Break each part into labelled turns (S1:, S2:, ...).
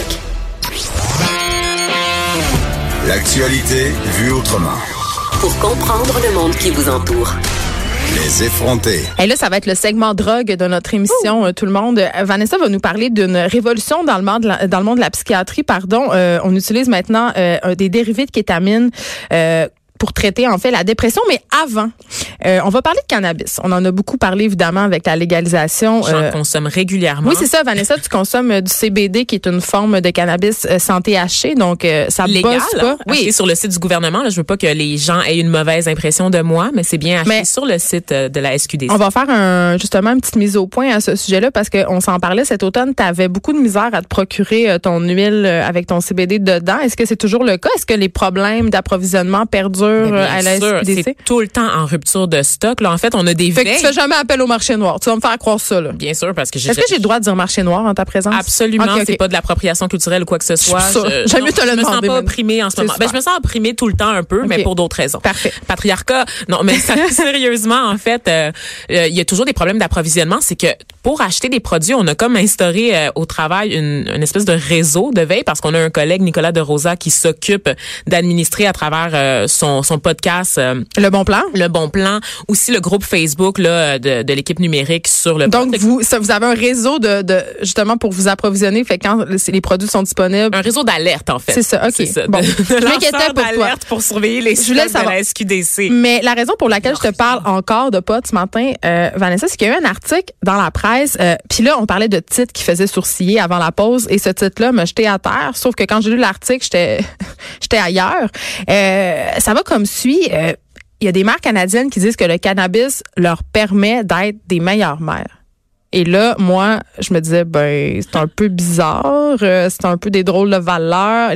S1: Québec.
S2: L'actualité vue autrement.
S1: Pour comprendre le monde qui vous entoure.
S2: Les effronter.
S3: Et là, ça va être le segment drogue de notre émission, euh, tout le monde. Euh, Vanessa va nous parler d'une révolution dans le monde de la, dans le monde de la psychiatrie. Pardon, Euh, on utilise maintenant euh, des dérivés de kétamine. euh, pour traiter en fait la dépression, mais avant, euh, on va parler de cannabis. On en a beaucoup parlé évidemment avec la légalisation.
S4: J'en
S3: euh,
S4: consomme régulièrement.
S3: oui, c'est ça, Vanessa. Tu consommes euh, du CBD, qui est une forme de cannabis euh, sans THC, donc euh, ça
S4: légal.
S3: bosse pas.
S4: hein, acheté sur le site du gouvernement. Là, je veux pas que les gens aient une mauvaise impression de moi, mais c'est bien acheté
S3: Mais-
S4: sur le site de la SQDC.
S3: On va faire un, justement une petite mise au point à ce sujet-là parce qu'on s'en parlait cet automne. Tu avais beaucoup de misère à te procurer ton huile avec ton CBD dedans. Est-ce que c'est toujours le cas? Est-ce que les problèmes d'approvisionnement perdurent à la
S4: sûr,
S3: SQDC?
S4: c'est tout le temps en rupture de stock. Là, en fait, on a des
S3: Fait que tu
S4: veilles.
S3: fais jamais appel au marché noir. Tu vas me faire croire ça, là.
S4: Bien sûr, parce que j'ai
S3: Est-ce que j'ai le droit de dire marché noir en ta présence?
S4: Absolument, c'est pas de l'appropriation culturelle ou quoi que ce soit.
S3: J'aime mieux te le
S4: je me sens
S3: demander,
S4: pas opprimée en ce moment. Ben, je me sens opprimée tout le temps un peu, mais pour d'autres raisons.
S3: Parfait.
S4: Patriarcat, non, mais ça- sérieusement, en fait, euh, euh, il y a toujours des problèmes d'approvisionnement. C'est que pour acheter des produits, on a comme instauré euh, au travail une, une espèce de réseau de veille parce qu'on a un collègue, Nicolas de Rosa, qui s'occupe d'administrer à travers son, son podcast
S3: Le bon plan?
S4: Le Bon Plan, aussi le groupe Facebook là, de, de l'équipe numérique sur le
S3: Donc, vous, ça, vous avez un réseau de, de, justement, pour vous approvisionner. Fait quand les produits sont disponibles,
S4: un réseau d'alerte, en fait.
S3: C'est ça, ok.
S4: C'est ça.
S3: Bon. Je pour toi.
S4: d'alerte pour surveiller les
S3: Je
S4: de la SQDC.
S3: Mais la raison pour laquelle je te parle encore de potes ce matin, euh, Vanessa, c'est qu'il y a eu un article dans la presse. Euh, Puis là, on parlait de titres qui faisaient sourciller avant la pause. Et ce titre-là m'a jeté à terre. Sauf que quand j'ai lu l'article, j'étais j'étais ailleurs. Euh, ça va comme suit. Il y a des mères canadiennes qui disent que le cannabis leur permet d'être des meilleures mères. Et là, moi, je me disais, ben, c'est un peu bizarre, euh, c'est un peu des drôles de valeurs.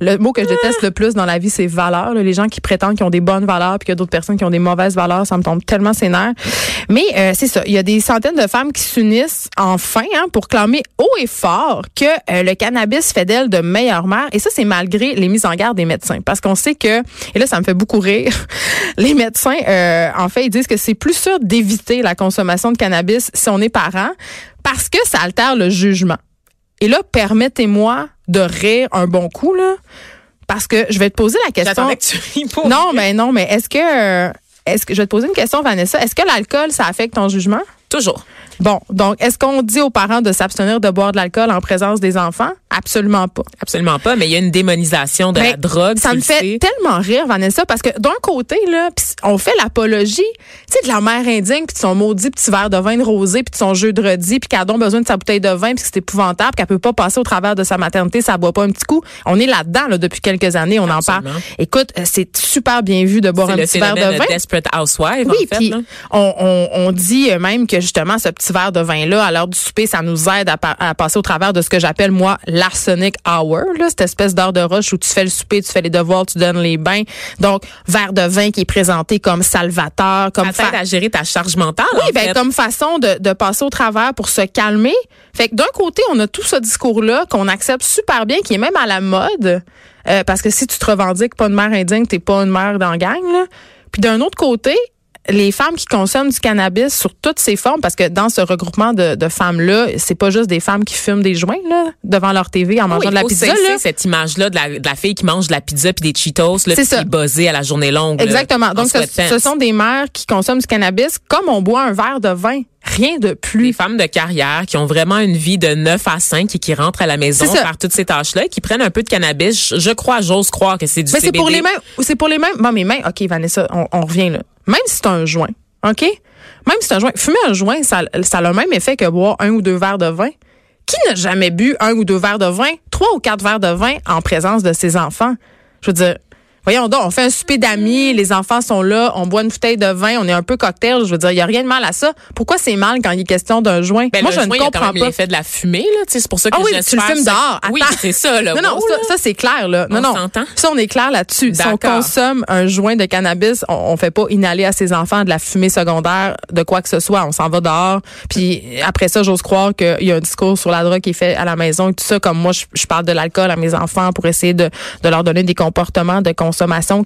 S3: Le mot que je déteste le plus dans la vie, c'est valeurs. là. Les gens qui prétendent qu'ils ont des bonnes valeurs, puis qu'il y a d'autres personnes qui ont des mauvaises valeurs, ça me tombe tellement sénère. Mais euh, c'est ça, il y a des centaines de femmes qui s'unissent enfin hein, pour clamer haut et fort que euh, le cannabis fait d'elles de meilleures mères. Et ça, c'est malgré les mises en garde des médecins. Parce qu'on sait que, et là, ça me fait beaucoup rire, les médecins, euh, en fait, ils disent que c'est plus sûr d'éviter la consommation de cannabis si on est parce que ça altère le jugement. Et là, permettez-moi de rire un bon coup, là, parce que je vais te poser la question.
S4: J'attendais que tu ris pour
S3: Non, mais non, mais est-ce que, est-ce que, je vais te poser une question, Vanessa. Est-ce que l'alcool, ça affecte ton jugement?
S4: Toujours.
S3: Bon, donc, est-ce qu'on dit aux parents de s'abstenir de boire de l'alcool en présence des enfants? Absolument pas.
S4: Absolument pas, mais il y a une démonisation de la drogue.
S3: Ça me fait
S4: sais.
S3: tellement rire, Vanessa, parce que d'un côté, là, pis on fait l'apologie, tu sais, de la mère indigne, puis de son maudit petit verre de vin de rosé, puis de son jeu de redis, puis qu'elle a donc besoin de sa bouteille de vin, puis que c'est épouvantable, qu'elle peut pas passer au travers de sa maternité, ça boit pas un petit coup. On est là-dedans, là, depuis quelques années, on en parle. Écoute, euh, c'est super bien vu de boire un petit verre de vin.
S4: de Desperate Housewives,
S3: Oui,
S4: en fait.
S3: puis
S4: là.
S3: on, on, on dit même que justement ce petit verre de vin là à l'heure du souper, ça nous aide à, pa- à passer au travers de ce que j'appelle moi l'arsenic hour, là, cette espèce d'heure de rush où tu fais le souper, tu fais les devoirs, tu donnes les bains. Donc verre de vin qui est présenté comme salvateur, comme
S4: Ça à gérer ta charge mentale.
S3: oui,
S4: en
S3: ben,
S4: fait.
S3: comme façon de, de passer au travers pour se calmer. Fait que d'un côté, on a tout ce discours-là qu'on accepte super bien, qui est même à la mode. Euh, parce que si tu te revendiques pas une mère indigne, t'es pas une mère dans la gang. Là. Puis d'un autre côté, les femmes qui consomment du cannabis sur toutes ses formes, parce que dans ce regroupement de, de femmes-là, c'est pas juste des femmes qui fument des joints là, devant leur TV en mangeant de la pizza.
S4: cette image-là de la, de la fille qui mange de la pizza puis des Cheetos, là, qui est buzzée à la journée longue.
S3: Exactement.
S4: en
S3: Donc, ce, ce sont des mères qui consomment du cannabis comme on boit un verre de vin. Rien de plus.
S4: des femmes de carrière qui ont vraiment une vie de 9 à 5 et qui rentrent à la maison
S3: C'est
S4: faire toutes ces tâches-là qui prennent un peu de cannabis. Je, crois, j'ose croire que c'est du
S3: Mais c'est
S4: CBD.
S3: pour les mêmes. C'est pour les mêmes. Bon, mais même. OK, Vanessa, on, on revient là. Même si c'est un joint, OK? Même si c'est un joint. Fumer un joint, ça, ça a le même effet que boire un ou deux verres de vin. Qui n'a jamais bu un ou deux verres de vin, trois ou quatre verres de vin en présence de ses enfants? Je veux dire, voyons donc, on fait un souper d'amis, les enfants sont là, on boit une bouteille de vin, on est un peu cocktail. Je veux dire, il n'y a rien de mal à ça. Pourquoi c'est mal quand il est question d'un joint?
S4: Ben,
S3: Moi,
S4: le
S3: je
S4: joint,
S3: ne
S4: il y a
S3: comprends pas.
S4: l'effet de la fumée, là. tu sais, C'est pour ça que
S3: Ah oui,
S4: je
S3: tu le
S4: faire
S3: dehors.
S4: Oui, c'est ça, là.
S3: Non, non,
S4: Wow,
S3: ça, c'est clair, là. Non,
S4: On
S3: non. Ça, on est clair là-dessus. Si on consomme un joint de cannabis, on, on fait pas inhaler à ses enfants de la fumée secondaire, de quoi que ce soit. On s'en va dehors. Puis après ça, j'ose croire qu'il y a un discours sur la drogue qui est fait à la maison et tout ça. Comme moi, je, je parle de l'alcool à mes enfants pour essayer de, de leur donner des comportements de consommation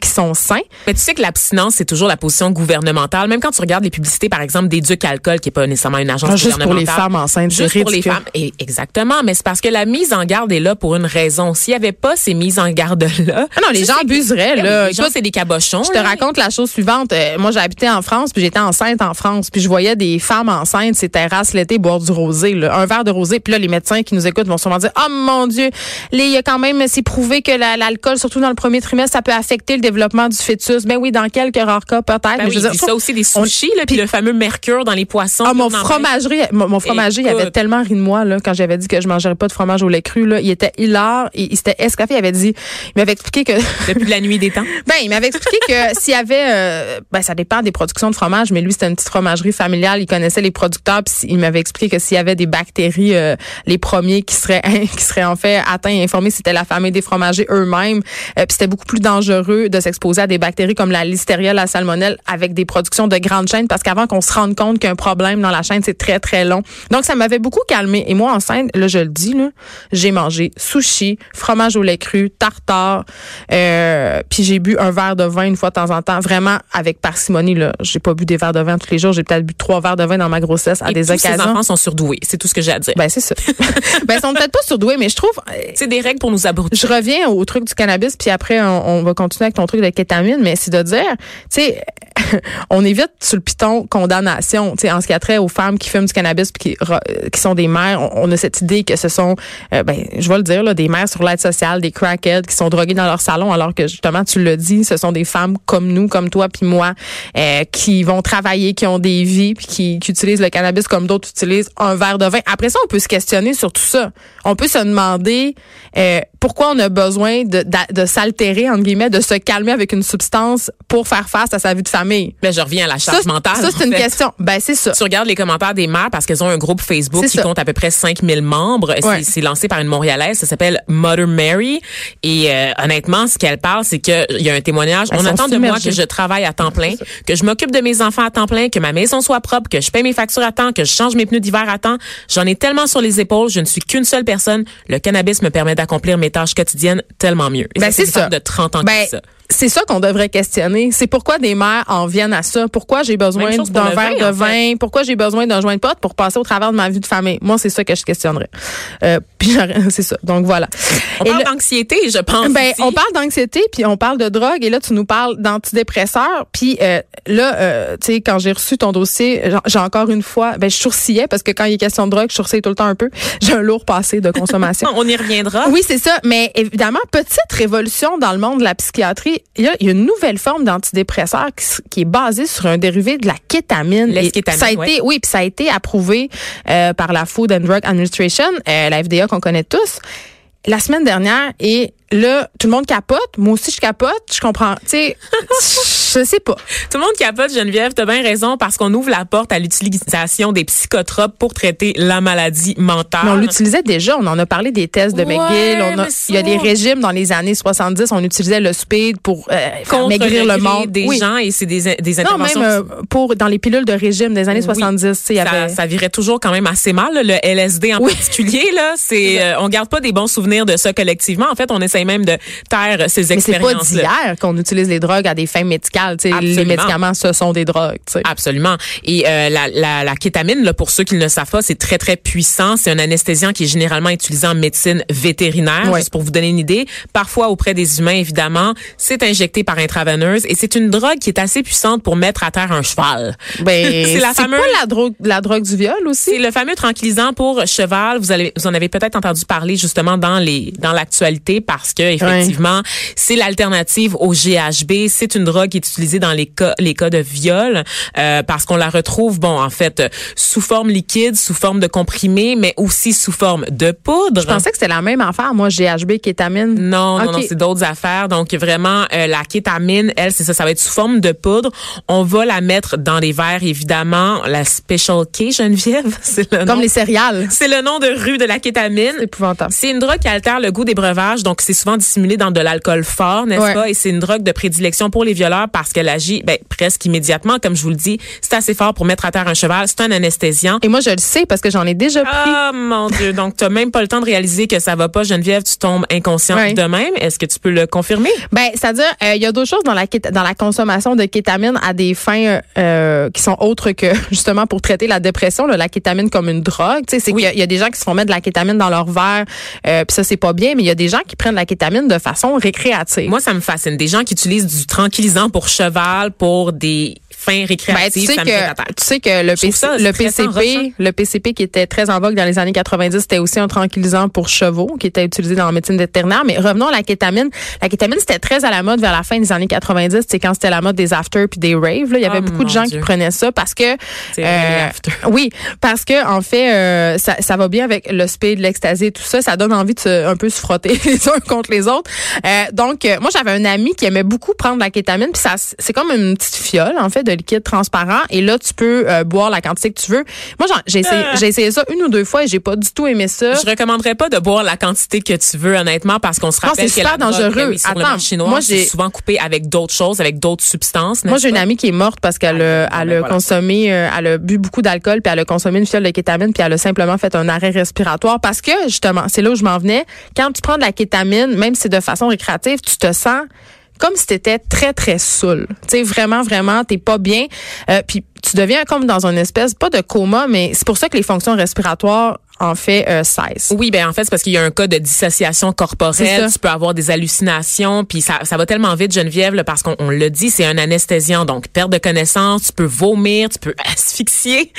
S3: qui sont sains.
S4: Mais tu sais que l'abstinence, c'est toujours la position gouvernementale. Même quand tu regardes les publicités, par exemple, d'Éduc Alcool, qui est pas nécessairement une agence
S3: Ah, juste pour
S4: gouvernementale.
S3: les femmes enceintes,
S4: Juste pour les
S3: ridicule.
S4: femmes. Et exactement. Mais c'est parce que la mise en garde est là pour une raison. S'il y avait pas ces mises en garde-là.
S3: Ah non, les gens
S4: sais que-
S3: abuseraient,
S4: Eh
S3: là.
S4: Les gens, c'est des cabochons.
S3: Je te
S4: là.
S3: raconte la chose suivante. Euh, moi, j'ai habité en France, puis j'étais enceinte en France, puis je voyais des femmes enceintes, ces terrasses l'été, boire du rosé, là, un verre de rosé. Puis là, les médecins qui nous écoutent vont sûrement dire, oh mon Dieu, il y a quand même, c'est prouvé que la- l'alcool, surtout dans le premier trimestre, ça peut affecter le développement du fœtus? Ben oui, dans quelques rares cas, peut-être.
S4: Ben
S3: Mais
S4: oui,
S3: je veux dire,
S4: ça aussi des
S3: on-
S4: sushis, là, puis le fameux mercure dans les poissons.
S3: Ah, mon fromagerie, mon, mon fromager, il avait tellement ri de moi là, quand j'avais dit que je mangerais pas de fromage au lait cru. Là. Il était hilar. Il, il s'était escaffé. Il avait dit, il m'avait expliqué que
S4: Depuis la nuit des temps.
S3: Ben, il m'avait expliqué que s'il y avait, euh, ben, ça dépend des productions de fromage, mais lui, c'était une petite fromagerie familiale. Il connaissait les producteurs, puis il m'avait expliqué que s'il y avait des bactéries, euh, les premiers qui seraient, qui seraient en fait atteints et informés, c'était la famille des fromagers eux-mêmes. Euh, puis c'était beaucoup plus dangereux de s'exposer à des bactéries comme la listeria, la salmonelle, avec des productions de grandes chaînes, parce qu'avant qu'on se rende compte qu'il y a un problème dans la chaîne, c'est très, très long. Donc, ça m'avait beaucoup calmé. Et moi, enceinte, là, je le dis, là, j'ai mangé sushi, fromage au lait cru, tartare, euh, puis j'ai bu un verre de vin une fois de temps en temps, vraiment avec parcimonie. Là, j'ai pas bu des verres de vin tous les jours. J'ai peut-être bu trois verres de vin dans ma grossesse à
S4: Et
S3: des
S4: tous
S3: occasions.
S4: enfants sont surdoués. C'est tout ce que j'ai à dire.
S3: Ben c'est ça. ben ils sont peut-être pas surdoués, mais je trouve. euh,
S4: c'est des règles pour nous abrutir.
S3: Je reviens au truc du cannabis, puis après on, on va continuer avec ton truc de kétamine, mais c'est de dire, tu sais, on évite sur le piton condamnation, tu sais, en ce qui a trait aux femmes qui fument du cannabis puis qui, euh, qui sont des mères. On, a cette idée que ce sont, euh, ben, je vais le dire, là, des mères sur l'aide sociale, des crackheads qui sont droguées dans leur salon, alors que justement, tu le dis, ce sont des femmes comme nous, comme toi puis moi, euh, qui vont travailler, qui ont des vies, puis qui, qui utilisent le cannabis comme d'autres utilisent un verre de vin. Après ça, on peut se questionner sur tout ça. On peut se demander pourquoi on a besoin de, de, de s'altérer, entre guillemets, de se calmer avec une substance pour faire face à sa vie de famille.
S4: Mais je reviens à la
S3: Ça,
S4: charge
S3: c'est-
S4: mentale.
S3: ça, c'est une
S4: fait.
S3: question. Ben, c'est ça.
S4: Tu regardes les commentaires des mères parce qu'elles ont un groupe Facebook qui
S3: ça.
S4: compte à peu près 5000 membres. C'est-
S3: Ouais.
S4: C'est lancé par une Montréalaise. Ça s'appelle Mother Mary. Et euh, honnêtement, ce qu'elle parle, c'est qu'il y a un témoignage.
S3: Elles
S4: On attend de moi que je travaille à temps plein, que je m'occupe de mes enfants à temps plein, que ma maison soit propre, que je paye mes factures à temps, que je change mes pneus d'hiver à temps. J'en ai tellement sur les épaules. Je ne suis qu'une seule personne. Le cannabis me permet d'accomplir mes tâches quotidiennes tellement mieux. Et
S3: Ben,
S4: c'est
S3: c'est
S4: une femme
S3: ça.
S4: de 30 ans
S3: Ben,
S4: ça.
S3: C'est ça qu'on devrait questionner. C'est pourquoi des mères en viennent à ça? Pourquoi j'ai besoin d'un verre
S4: vin,
S3: de
S4: en fait.
S3: vin? Pourquoi j'ai besoin d'un joint de pote pour passer au travers de ma vie de famille? Moi, c'est ça que je questionnerais. Euh, puis c'est ça. Donc voilà.
S4: On
S3: Et
S4: parle d'anxiété, je pense.
S3: Ben,
S4: ici.
S3: on parle d'anxiété, puis on parle de drogue, et là, tu nous parles d'antidépresseurs. Puis euh, là, euh, tu sais, quand j'ai reçu ton dossier, j'ai- j'ai encore une fois, ben, je sourcillais, parce que quand il est question de drogue, je sourcille tout le temps un peu. J'ai un lourd passé de consommation.
S4: On y reviendra.
S3: Oui, c'est ça. Mais évidemment, petite révolution dans le monde de la psychiatrie. Il y a, il y a une nouvelle forme d'antidépresseur qui, est basée sur un dérivé de la kétamine. Ça a
S4: ouais.
S3: été, oui, puis ça a été approuvé euh, par la Food and Drug Administration, euh, la FDA qu'on connaît tous, la semaine dernière. Et là, tout le monde capote. Moi aussi, je capote. Je comprends. Tu sais, je sais pas.
S4: Tout le monde capote, Geneviève, t'as bien raison, parce qu'on ouvre la porte à l'utilisation des psychotropes pour traiter la maladie mentale.
S3: Mais on l'utilisait déjà. On en a parlé des tests de
S4: Ouais,
S3: McGill. On a,
S4: mais
S3: il y a des régimes dans les années 70. On utilisait le speed pour euh, faire maigrir le monde.
S4: des
S3: Oui.
S4: gens et c'est des, des
S3: Non,
S4: interventions.
S3: même euh, pour dans les pilules de régime des années
S4: Oui.
S3: 70, tu sais, il y
S4: ça,
S3: avait.
S4: ça virait toujours quand même assez mal, là, le LSD en
S3: Oui.
S4: particulier. Là, c'est, euh, on garde pas des bons souvenirs de ça collectivement. En fait, on même de taire ces
S3: mais c'est pas
S4: expériences.
S3: d'hier qu'on utilise les drogues à des fins médicales. Les médicaments, ce sont des drogues. tu sais.
S4: Absolument. Et euh, la, la, la kétamine, là, pour ceux qui ne le savent pas, c'est très, très puissant. C'est un anesthésiant qui est généralement utilisé en médecine vétérinaire,
S3: Ouais.
S4: juste pour vous donner une idée. Parfois auprès des humains, évidemment. C'est injecté par intraveineuse et c'est une drogue qui est assez puissante pour mettre à terre un cheval.
S3: Ben,
S4: C'est la
S3: pas
S4: fameuse-
S3: la drogue, la drogue du viol aussi?
S4: C'est le fameux tranquillisant pour cheval. Vous, allez, vous en avez peut-être entendu parler justement dans les dans l'actualité parce que effectivement c'est l'alternative au GHB. C'est une drogue qui est utilisée dans les cas les cas de viol euh, parce qu'on la retrouve bon en fait sous forme liquide, sous forme de comprimé, mais aussi sous forme de poudre.
S3: Je pensais que c'était la même affaire. Moi, GHB, kétamine.
S4: Non, non,
S3: Ok.
S4: non, c'est d'autres affaires. Donc vraiment, euh, la kétamine, elle, c'est ça, ça va être sous forme de poudre. On va la mettre dans les verres, évidemment. La Special K, Geneviève, c'est le
S3: Comme
S4: nom.
S3: les céréales.
S4: C'est le nom de rue de la kétamine.
S3: C'est épouvantable.
S4: C'est une drogue qui altère le goût des breuvages, donc c'est souvent dissimulée dans de l'alcool fort, n'est-ce
S3: Ouais.
S4: pas? Et c'est une drogue de prédilection pour les violeurs parce qu'elle agit ben, presque immédiatement. Comme je vous le dis, c'est assez fort pour mettre à terre un cheval. C'est un anesthésiant.
S3: Et moi, je le sais parce que j'en ai déjà pris.
S4: Ah mon Dieu, donc tu même pas le temps de réaliser que ça va pas, Geneviève, tu tombes inconsciente
S3: Ouais.
S4: de même. Est-ce que tu peux le confirmer?
S3: Ben, c'est-à-dire, euh, il y a d'autres choses dans la dans la consommation de kétamine à des fins euh, qui sont autres que justement pour traiter la dépression. là, la kétamine comme une drogue, tu sais, c'est
S4: Oui.
S3: qu'il y a- il y, a des gens qui se font mettre de la kétamine dans leur verre, euh, puis ça c'est pas bien. Mais il y a des gens qui prennent la kétamine de façon récréative.
S4: Moi, ça me fascine. Des gens qui utilisent du tranquillisant pour cheval pour des fins
S3: Ben, tu sais
S4: ça me fait la
S3: que tu sais que le, PC,
S4: ça.
S3: PCP, le PCP qui était très en vogue dans les années 90, c'était aussi un tranquillisant pour chevaux qui était utilisé dans la médecine vétérinaire. Mais revenons à la kétamine. La kétamine c'était très à la mode vers la fin des années 90, c'est quand c'était la mode des after puis des raves. Là. Il y avait
S4: Oh,
S3: beaucoup de gens
S4: Dieu.
S3: qui prenaient ça parce que
S4: after.
S3: oui, parce que en fait euh, ça, ça va bien avec le speed, l'ecstasy et tout ça. Ça donne envie de se, un peu se frotter les uns contre les autres. Euh, donc euh, moi j'avais un ami qui aimait beaucoup prendre de la kétamine puis ça c'est comme une petite fiole en fait de liquide transparent et là tu peux euh, boire la quantité que tu veux. Moi j'en- j'ai essayé
S4: Ah.
S3: j'ai essayé ça une ou deux fois et j'ai pas du tout aimé ça.
S4: Je recommanderais pas de boire la quantité que tu veux, honnêtement, parce qu'on se
S3: Non,
S4: rappelle
S3: c'est
S4: que la
S3: dangereux.
S4: sur
S3: Attends,
S4: marché noir,
S3: moi, j'ai-
S4: souvent coupé avec d'autres choses, avec d'autres substances.
S3: Moi, j'ai une amie qui est morte parce qu'elle a,
S4: Ah,
S3: elle
S4: ben
S3: a
S4: voilà.
S3: consommé, euh, elle a bu beaucoup d'alcool, puis elle a consommé une fiole de kétamine, puis elle a simplement fait un arrêt respiratoire parce que, justement, c'est là où je m'en venais. Quand tu prends de la kétamine, même si c'est de façon récréative, tu te sens comme si tu étais très, très saoul. Tu sais, vraiment, vraiment, t'es pas bien. Euh, puis tu deviens comme dans une espèce, pas de coma, mais c'est pour ça que les fonctions respiratoires, en fait, euh.
S4: Oui, ben en fait, c'est parce qu'il y a un cas de dissociation corporelle. Tu peux avoir des hallucinations, puis ça, ça va tellement vite, Geneviève, là, parce qu'on on le dit, c'est un anesthésiant. Donc, perte de connaissance, tu peux vomir, tu peux asphyxier,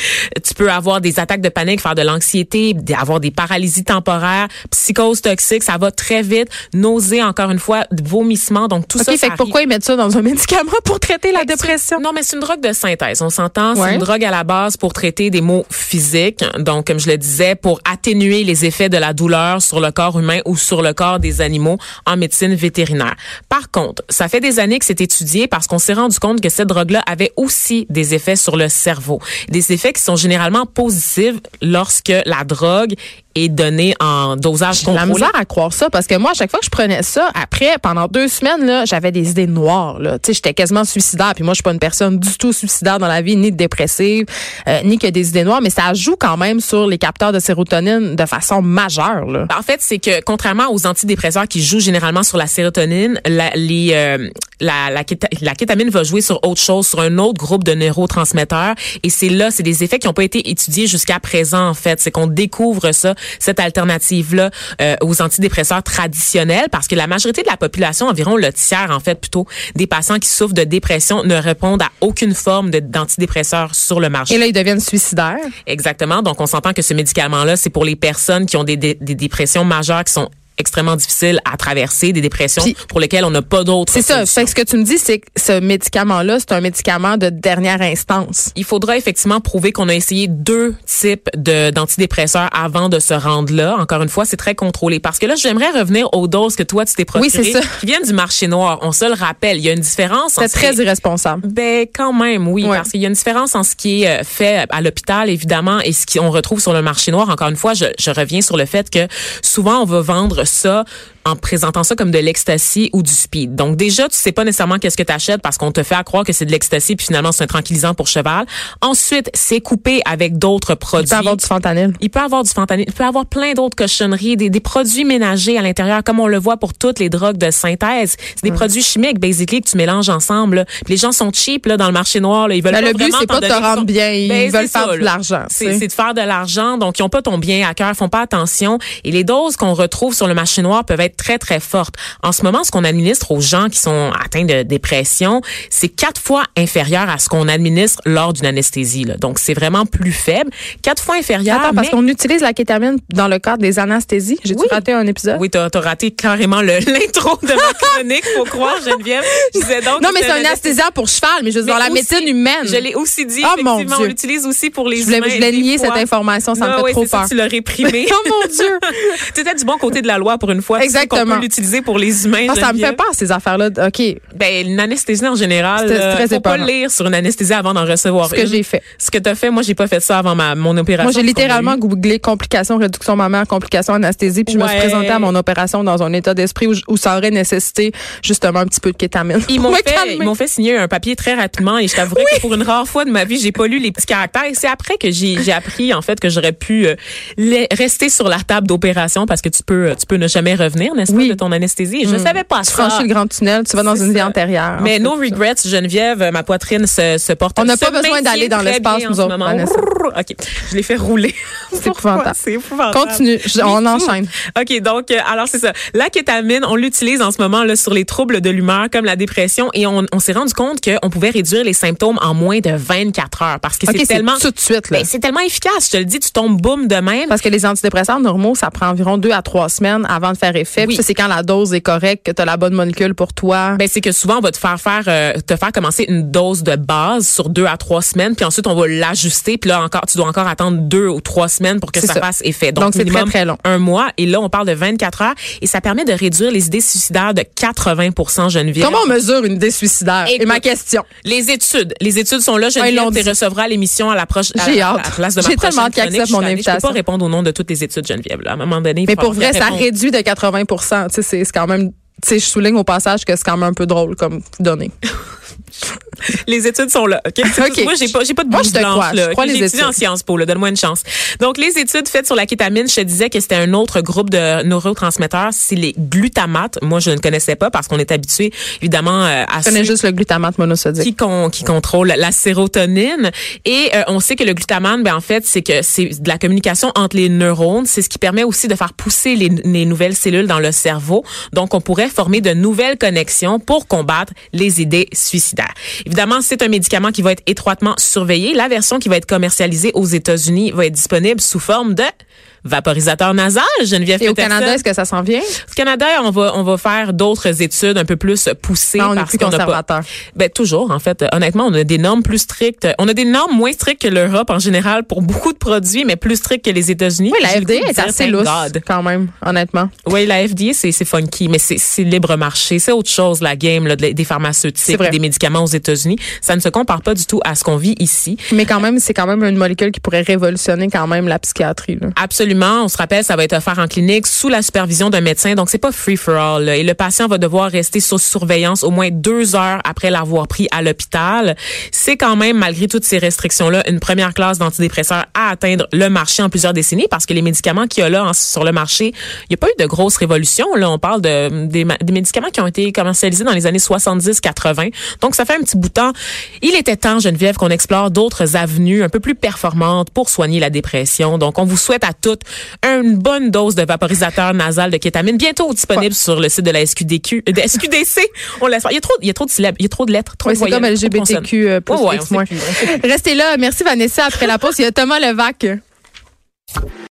S4: tu peux avoir des attaques de panique, faire de l'anxiété, avoir des paralysies temporaires, psychose toxique, ça va très vite, nausée, encore une fois, vomissements. Donc, tout
S3: OK,
S4: ça,
S3: fait
S4: ça
S3: que pourquoi ils mettent ça dans un médicament pour traiter la dépression?
S4: non, mais c'est une drogue de synthèse. On s'entend. C'est une drogue à la base pour traiter des maux physiques. Donc, comme je le disais, pour atténuer les effets de la douleur sur le corps humain ou sur le corps des animaux en médecine vétérinaire. Par contre, ça fait des années que c'est étudié parce qu'on s'est rendu compte que cette drogue-là avait aussi des effets sur le cerveau. Des effets qui sont généralement positifs lorsque la drogue est donnée en dosage
S3: J'ai de la
S4: contrôlé.
S3: misère à croire ça parce que moi, à chaque fois que je prenais ça, après, pendant deux semaines, là, j'avais des idées noires. Là. Tu sais, j'étais quasiment suicidaire. Puis moi, je suis pas une personne du tout suicidaire dans la vie, ni dépressive, euh, ni que des idées noires. Mais ça joue quand même sur les capteurs de sérotonine de façon majeure. Là.
S4: En fait, c'est que contrairement aux antidépresseurs qui jouent généralement sur la sérotonine, la, les, euh, la, la, la kétamine va jouer sur autre chose, sur un autre groupe de neurotransmetteurs. Et c'est là, c'est des effets qui n'ont pas été étudiés jusqu'à présent, en fait. C'est qu'on découvre ça, cette alternative-là, euh, aux antidépresseurs traditionnels, parce que la majorité de la population, environ le tiers, en fait, plutôt, des patients qui souffrent de dépression ne répondent à aucune forme d'antidépresseurs sur le marché.
S3: Et là, ils deviennent suicidaires.
S4: Exactement. Donc, on s'entend que ce médicament-là, c'est pour les personnes qui ont des, des, des dépressions majeures qui sont extrêmement difficiles à traverser, des dépressions pour lesquelles on n'a pas d'autres
S3: C'est ça. Fait que ce que tu me dis, c'est que ce médicament-là, c'est un médicament de dernière instance.
S4: Il faudra effectivement prouver qu'on a essayé deux types de d'antidépresseurs avant de se rendre là. Encore une fois, c'est très contrôlé. Parce que là, j'aimerais revenir aux doses que toi, tu t'es procurées,
S3: Oui, c'est ça.
S4: qui viennent du marché noir. On se le rappelle. Il y a une différence. en
S3: C'est
S4: ce
S3: très
S4: qui
S3: irresponsable.
S4: Ben quand même, oui,
S3: Ouais.
S4: parce qu'il y a une différence en ce qui est euh, fait à l'hôpital, évidemment, et ce qu'on retrouve sur le marché noir. Encore une fois, je, je reviens sur le fait que souvent on va vendre ça en présentant ça comme de l'ecstasy ou du speed. Donc déjà, tu sais pas nécessairement qu'est-ce que tu achètes parce qu'on te fait à croire que c'est de l'ecstasy puis finalement c'est un tranquillisant pour cheval. Ensuite, c'est coupé avec d'autres produits.
S3: Il peut avoir du fentanyl.
S4: Il peut avoir du fentanyl, il peut avoir plein d'autres cochonneries, des, des produits ménagers à l'intérieur, comme on le voit pour toutes les drogues de synthèse. C'est des produits chimiques, basically, que tu mélanges ensemble. là. Puis les gens sont cheap là, dans le marché noir. Là. Ils veulent
S3: Ben,
S4: pas
S3: le but, c'est pas de te rendre bien. Ils
S4: Ben,
S3: veulent faire
S4: ça,
S3: de l'argent.
S4: c'est de faire de l'argent. Donc, ils ont pas ton bien à cœur, font pas attention. Et les doses qu'on retrouve sur le marché noir peuvent être très, très fortes. En ce moment, ce qu'on administre aux gens qui sont atteints de dépression, c'est quatre fois inférieur à ce qu'on administre lors d'une anesthésie. Là. Donc, c'est vraiment plus faible. Quatre fois inférieur.
S3: Attends, parce
S4: mais-
S3: qu'on utilise la kétamine dans le cadre des anesthésies. J'ai-tu
S4: Oui.
S3: raté un épisode?
S4: Oui, t'as as raté carrément l'intro de ma chronique, faut croire, Geneviève. Je disais donc
S3: Non, mais c'est un anesthésiant pour cheval, mais je veux dire, dans la
S4: aussi,
S3: médecine humaine.
S4: Je l'ai aussi dit,
S3: Oh, mon Dieu.
S4: on l'utilise aussi pour les
S3: Je voulais,
S4: humains.
S3: je voulais nier cette information, ça me
S4: Ah
S3: fait
S4: oui,
S3: trop
S4: c'est ça,
S3: peur.
S4: tu l'as réprimé.
S3: oh mon Dieu!
S4: tu étais du bon côté de la loi pour une fois. Sais
S3: Exactement.
S4: qu'on peut l'utiliser pour les humains.
S3: Ah, ça me fait peur, ces affaires-là. OK,
S4: Ben, une anesthésie en général, euh,
S3: très
S4: faut pas lire sur une anesthésie avant d'en recevoir
S3: ce que j'ai fait.
S4: Ce que t'as fait, moi, j'ai pas fait ça avant ma, mon opération.
S3: Moi, j'ai littéralement googlé complications, réduction mammaire, complications anesthésie, puis je me suis présentée à mon opération dans un état d'esprit où, où ça aurait nécessité justement un petit peu de kétamine.
S4: Ils m'ont fait,
S3: calmer.
S4: ils m'ont fait signer un papier très rapidement et je t'avouerais que pour une rare fois de ma vie, j'ai pas lu les petits caractères. Et c'est après que j'ai, j'ai appris en fait que j'aurais pu euh, les- rester sur la table d'opération parce que tu peux, tu peux ne jamais revenir, n'est-ce
S3: Oui.
S4: pas, de ton anesthésie? Je savais pas
S3: Tu
S4: ça.
S3: franchis le grand tunnel, tu vas dans une vie antérieure.
S4: Mais no regrets, Geneviève, ma poitrine se, se porte.
S3: On n'a pas besoin d'aller dans l'espace, nous
S4: ce
S3: autres.
S4: OK. Je l'ai fait rouler.
S3: C'est épouvantable.
S4: C'est épouvantable.
S3: Continue, Je- on enchaîne.
S4: OK, donc, euh, alors c'est ça. La kétamine, on l'utilise en ce moment là, sur les troubles de l'humeur comme la dépression et on, on s'est rendu compte qu'on pouvait réduire les symptômes en moins de 24 heures parce que
S3: OK,
S4: c'est
S3: c'est
S4: tellement...
S3: tout de suite. Là.
S4: Ben, c'est tellement efficace. Je te le dis, tu tombes boum de même.
S3: Parce que les antidépresseurs normaux, ça prend environ deux à trois semaines avant de faire effet.
S4: Oui.
S3: Puis ça, c'est quand la dose est correcte, que tu as la bonne molécule pour toi.
S4: Ben, c'est que souvent, on va te faire faire, euh, te faire commencer une dose de base sur deux à trois semaines, puis ensuite, on va l'ajuster, puis là, encore, tu dois encore attendre deux ou trois semaines pour que ça,
S3: ça.
S4: fasse effet.
S3: Donc, c'est très, très long.
S4: Un mois, et là, on parle de 24 heures, et ça permet de réduire les idées suicidaires de 80 Geneviève.
S3: Comment on mesure une idée suicidaire? Et ma question.
S4: Les études. Les études sont là. Geneviève, tu
S3: dit.
S4: recevras l'émission à la, proche, à, à la place de ma
S3: J'ai tellement hâte mon
S4: allée- Je peux
S3: invitation.
S4: pas répondre au nom de toutes les études, Geneviève. Là. À un moment donné,
S3: Mais pour vrai, ça réduit de 80 Tu sais, c'est c'est quand même... Tu sais, je souligne au passage que c'est quand même un peu drôle comme données.
S4: Les études sont là. OK? C'est
S3: OK.
S4: tout. Moi, j'ai pas, j'ai pas de
S3: Moi, je te
S4: blanche,
S3: crois.
S4: là.
S3: Je crois
S4: OK?
S3: les études.
S4: en Sciences Po, là. Donne-moi une chance. Donc, les études faites sur la kétamine, je te disais que c'était un autre groupe de neurotransmetteurs. C'est les glutamates. Moi, je ne connaissais pas parce qu'on est habitué, évidemment, euh, à
S3: Je connais juste le glutamate monosodique.
S4: qui, con- qui contrôle la sérotonine. Et euh, on sait que le glutamate, ben en fait, c'est que c'est de la communication entre les neurones. C'est ce qui permet aussi de faire pousser les, les nouvelles cellules dans le cerveau. Donc, on pourrait former de nouvelles connexions pour combattre les idées suicidaires. Évidemment, c'est un médicament qui va être étroitement surveillé. La version qui va être commercialisée aux États-Unis va être disponible sous forme de vaporisateur nasal. Geneviève
S3: Et au
S4: Peterson.
S3: Canada, est-ce que ça s'en vient?
S4: Au Canada, on va on va faire d'autres études un peu plus poussées
S3: Ah, on est
S4: parce
S3: plus
S4: pas
S3: conservateur.
S4: ben toujours en fait honnêtement on a des normes plus strictes on a des normes moins strictes que l'Europe en général pour beaucoup de produits mais plus strictes que les États-Unis
S3: Oui, la FDA est assez lousse, quand même, honnêtement.
S4: Oui, la FDA c'est funky mais c'est c'est libre marché c'est autre chose la game là, de- des pharmaceutiques des médicaments aux États-Unis ça ne se compare pas du tout à ce qu'on vit ici
S3: Mais quand même, c'est quand même une molécule qui pourrait révolutionner quand même la psychiatrie. Là.
S4: Absolument. On se rappelle, ça va être offert en clinique sous la supervision d'un médecin. Donc, c'est pas free for all. Et le patient va devoir rester sous surveillance au moins deux heures après l'avoir pris à l'hôpital. C'est quand même, malgré toutes ces restrictions-là, une première classe d'antidépresseurs à atteindre le marché en plusieurs décennies parce que les médicaments qu'il y a là sur le marché, il n'y a pas eu de grosse révolution. Là, on parle de, des, des médicaments qui ont été commercialisés dans les années 70-80. Donc, ça fait un petit bout de temps. Il était temps, Geneviève, qu'on explore d'autres avenues un peu plus performantes pour soigner la dépression. Donc, on vous souhaite à toutes une bonne dose de vaporisateur nasal de kétamine, bientôt disponible sur le site de la SQDQ, euh, de SQDC. On l'espère. Il y a trop, il y a trop de syllabes, il y a trop de lettres, trop de
S3: c'est comme LGBTQ euh.
S4: Ouais, plus.
S3: Restez là. Merci Vanessa. Après la pause, il y a Thomas Levac.